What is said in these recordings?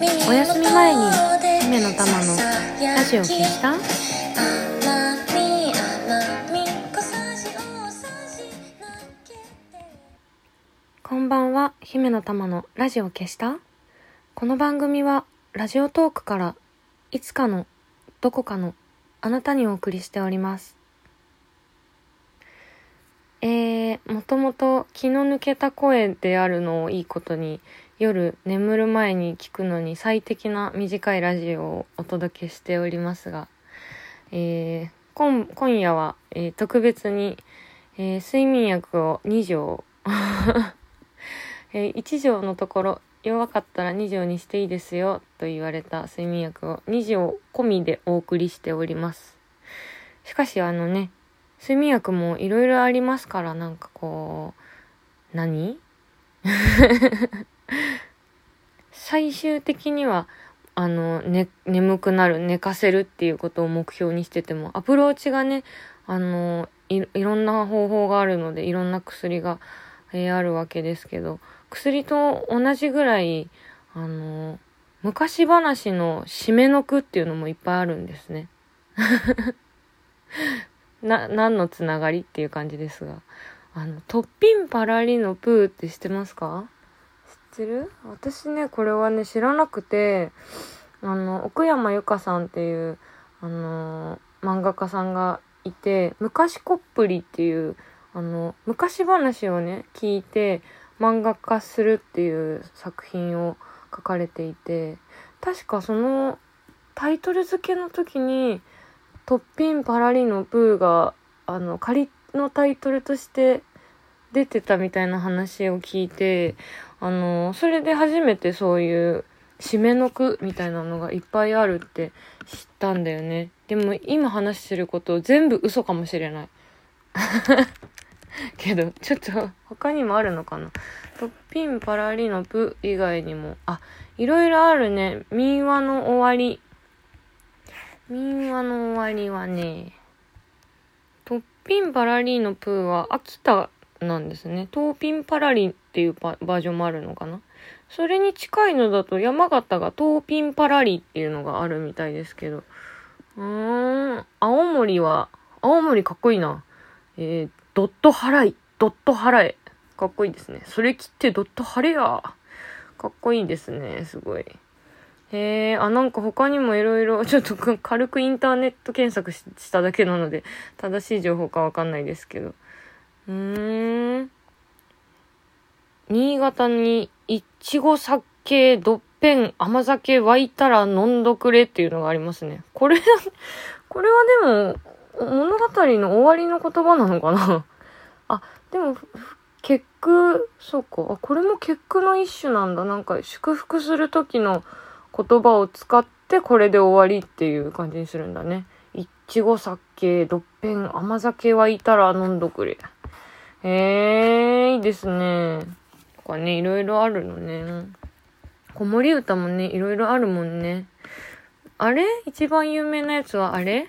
お休み前に姫の玉のラジオ消した？こんばんは。姫の玉のラジオ消した？この番組はラジオトークからいつかのどこかのあなたにお送りしております。えー、もともと気の抜けた声であるのをいいことに夜眠る前に聞くのに最適な短いラジオをお届けしておりますが、えー、今夜は、えー、特別に、えー、睡眠薬を2錠、えー、1錠のところ弱かったら2錠にしていいですよと言われた睡眠薬を2錠込みでお送りしております。しかしあのね、睡眠薬もいろいろありますからなんかこう、何？最終的には、あの、ね、眠くなる、寝かせるっていうことを目標にしてても、アプローチがね、あの、いろんな方法があるので、いろんな薬が、えー、あるわけですけど、薬と同じぐらい、あの、昔話の締めの句っていうのもいっぱいあるんですね。な、何のつながりっていう感じですが。あの、トッピンパラリのプーって知ってますか？ってる？私ね、これはね、知らなくて、あの、奥山由香さんっていう、あの、漫画家さんがいて、昔コップリっていう、あの、昔話をね、聞いて、漫画化するっていう作品を書かれていて、確かそのタイトル付けの時に、トッピンパラリのプーが、あの、仮のタイトルとして出てたみたいな話を聞いて、あの、それで初めてそういう締めの句みたいなのがいっぱいあるって知ったんだよね。でも今話してること全部嘘かもしれない。けど、ちょっと他にもあるのかな。トッピンパラリのプ以外にも、あ、いろいろあるね。民話の終わり。民話の終わりはね、トッピンパラリーのプーは秋田なんですね。トーピンパラリっていうバージョンもあるのかな？それに近いのだと山形がトーピンパラリっていうのがあるみたいですけど。うーん、青森は、青森かっこいいな。えー、ドット払い、ドット払え。かっこいいですね。それ切ってドット払えや。かっこいいですね、すごい。へえ、あ、なんか他にもいろいろ、ちょっと 軽くインターネット検索しただけなので、正しい情報かわかんないですけど。うーん。新潟にいちご酒どっぺん甘酒沸いたら飲んどくれっていうのがありますね。これ、これはでも物語の終わりの言葉なのかな？あ、でも、結句、そうか。あ、これも結句の一種なんだ。なんか祝福する時の言葉を使ってこれで終わりっていう感じにするんだね。いちご酒どっぺん甘酒沸いたら飲んどくれ。へえ、いいですね。とかね、いろいろあるのね。子守歌もね、いろいろあるもんね。あれ？一番有名なやつはあれ？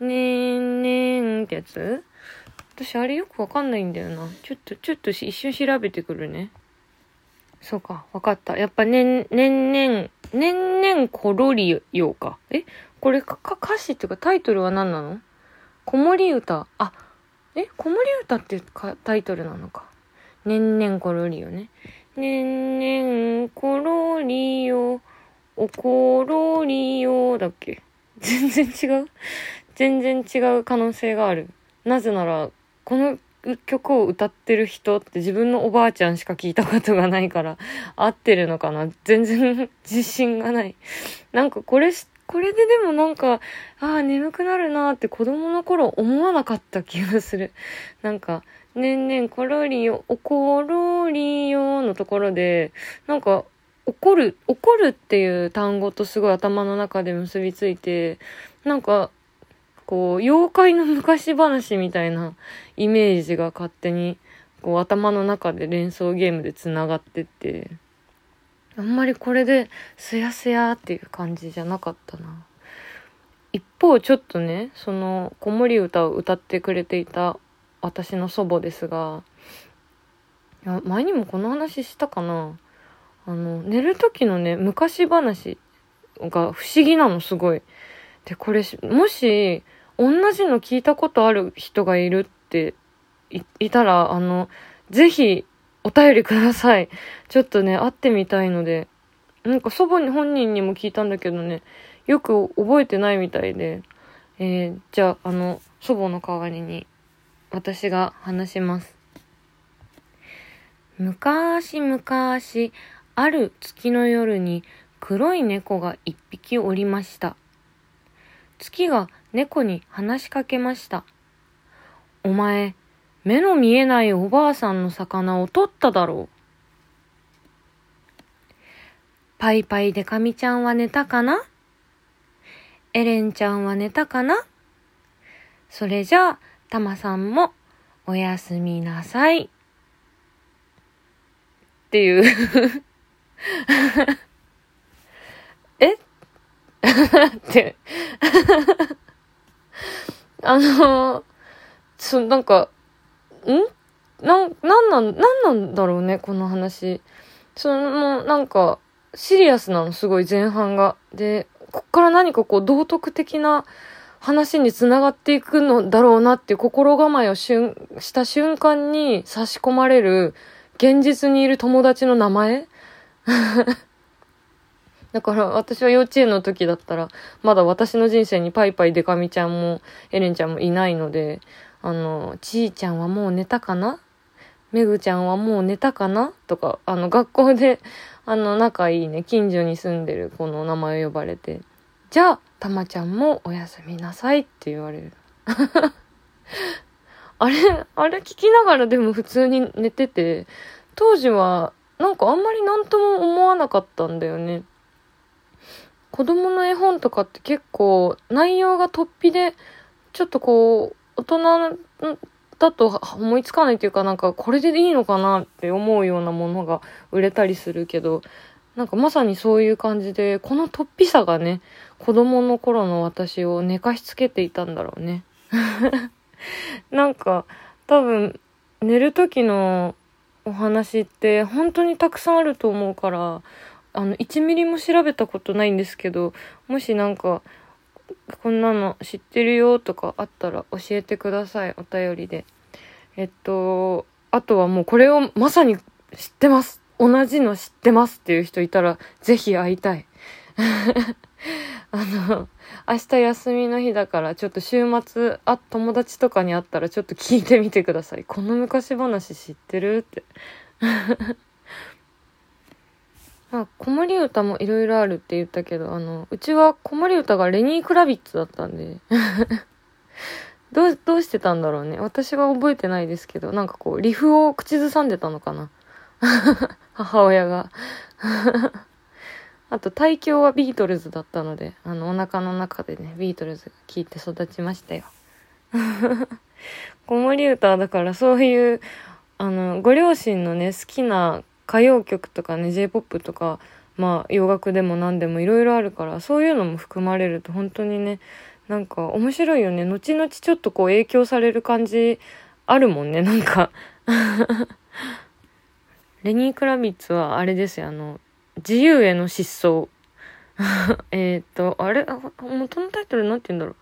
ねーねーんってやつ？私あれよくわかんないんだよな。ちょっと、ちょっと一瞬調べてくるね。そうか、わかった。やっぱね、ねんねん、ねんねんころりようか。え？これか、か、歌詞っていうかタイトルは何なの？子守歌。あ、え、子守歌ってかタイトルなのか。ねんねんころりよね。ねんねんころりよ、おころりよだっけ全然違う全然違う可能性がある。なぜなら、この曲を歌ってる人って自分のおばあちゃんしか聞いたことがないから、合ってるのかな全然自信がない。なんかこれ知っこれででもなんか、ああ、眠くなるなって子供の頃思わなかった気がする。なんか、ねんねんころりよ、おころりよのところで、なんか、怒る、怒るっていう単語とすごい頭の中で結びついて、なんか、こう、妖怪の昔話みたいなイメージが勝手に、こう頭の中で連想ゲームで繋がってって、あんまりこれで、すやすやっていう感じじゃなかったな。一方、ちょっとね、その、子守歌を歌ってくれていた私の祖母ですが、いや前にもこの話したかなあの、寝る時のね、昔話が不思議なの、すごい。で、これ、もし、同じの聞いたことある人がいるっていたら、あの、ぜひ、お便りください。ちょっとね、会ってみたいので。なんか祖母に本人にも聞いたんだけどね、よく覚えてないみたいで。えー、じゃあ、あの、祖母の代わりに、私が話します。昔々、ある月の夜に黒い猫が一匹おりました。月が猫に話しかけました。お前、目の見えないおばあさんの魚を取っただろう。パイパイでかみちゃんは寝たかな？エレンちゃんは寝たかな？それじゃあ、たまさんもおやすみなさい。っていう。え？って。あのそ、なんか、なん、なんなん、なんなんだろうね、この話。その、なんか、シリアスなの、すごい前半が。で、こっから何かこう、道徳的な話につながっていくのだろうなっていう心構えをしゅんした瞬間に差し込まれる、現実にいる友達の名前？だから私は幼稚園の時だったら、まだ私の人生にパイパイデカミちゃんもエレンちゃんもいないので、あの、ちーちゃんはもう寝たかな？めぐちゃんはもう寝たかな？とか、あの、学校で、あの、仲いいね、近所に住んでる子の名前を呼ばれて、じゃあ、たまちゃんもおやすみなさいって言われる。あれ、あれ聞きながらでも普通に寝てて、当時は、なんかあんまりなんとも思わなかったんだよね。子供の絵本とかって結構内容が突飛で、ちょっとこう、大人だと思いつかないというかなんかこれでいいのかなって思うようなものが売れたりするけど、なんかまさにそういう感じで、この突飛さがね、子供の頃の私を寝かしつけていたんだろうね。なんか多分寝る時のお話って本当にたくさんあると思うから、あの、1ミリも調べたことないんですけど、もしなんかこんなの知ってるよとかあったら教えてください。お便りで。えっと、あとはもうこれをまさに知ってます。同じの知ってますっていう人いたら、ぜひ会いたい。あの、明日休みの日だから、ちょっと週末、あ、友達とかに会ったらちょっと聞いてみてください。この昔話知ってるって。まあ、子守歌もいろいろあるって言ったけど、あの、うちは子守歌がレニー・クラビッツだったんで どう、どうしてたんだろうね。私は覚えてないですけど、なんかこう、リフを口ずさんでたのかな。母親が あと、体教はビートルズだったので、あの、お腹の中でね、ビートルズ聴いて育ちましたよ。子守歌だからそういう、あの、ご両親のね、好きな歌謡曲とかね J-POP とかまあ洋楽でも何でもいろいろあるからそういうのも含まれると本当にねなんか面白いよね。後々ちょっとこう影響される感じあるもんねなんか。レニー・クラビッツはあれですよ。あの自由への失踪。えっとあれ？元のタイトルなんて言うんだろう。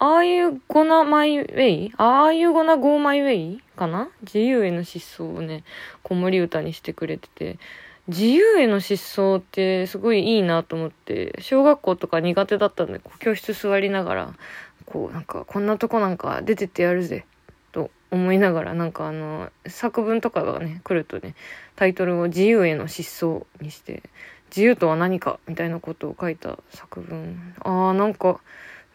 Are you gonna my way?Are you gonna go my way? かな？自由への失踪をね、子守歌にしてくれてて、自由への失踪ってすごいいいなと思って、小学校とか苦手だったんで、こう教室座りながら、こうなんか、こんなとこなんか出てってやるぜ、と思いながら、なんかあの、作文とかがね、来るとね、タイトルを自由への失踪にして、自由とは何かみたいなことを書いた作文。ああ、なんか、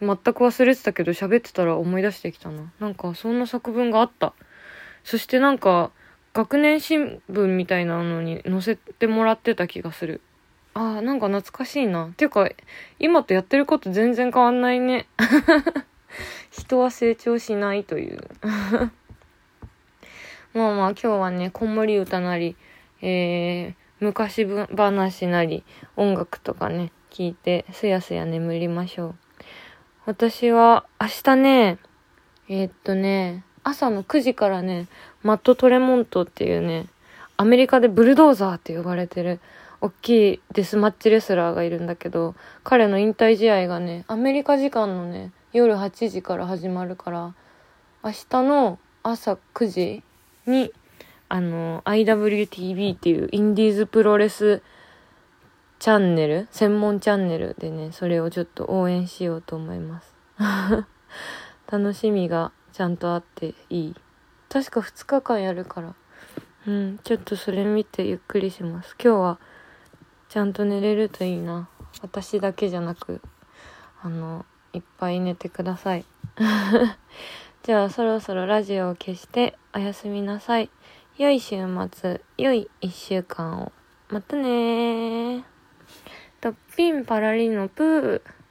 全く忘れてたけど喋ってたら思い出してきたな。なんかそんな作文があった。そしてなんか、学年新聞みたいなのに載せてもらってた気がする。ああ、なんか懐かしいな。ていうか、今とやってること全然変わんないね。人は成長しないという。まあまあ今日はね、子守歌なり、えー、昔話なり、音楽とかね、聞いて、すやすや眠りましょう。私は明日ね、えー、っとね、朝の9時からね、マット・トレモントっていうね、アメリカでブルドーザーって呼ばれてる、大きいデスマッチレスラーがいるんだけど、彼の引退試合がね、アメリカ時間のね、夜8時から始まるから、明日の朝9時に、あの、IWTV っていうインディーズプロレスチャンネル、専門チャンネルでね、それをちょっと応援しようと思います。楽しみがちゃんとあっていい。確か2日間やるから。うん、ちょっとそれ見てゆっくりします。今日はちゃんと寝れるといいな。私だけじゃなく、あの、いっぱい寝てください。じゃあそろそろラジオを消しておやすみなさい。良い週末、良い一週間を。またねー。と、ピンパラリのプー。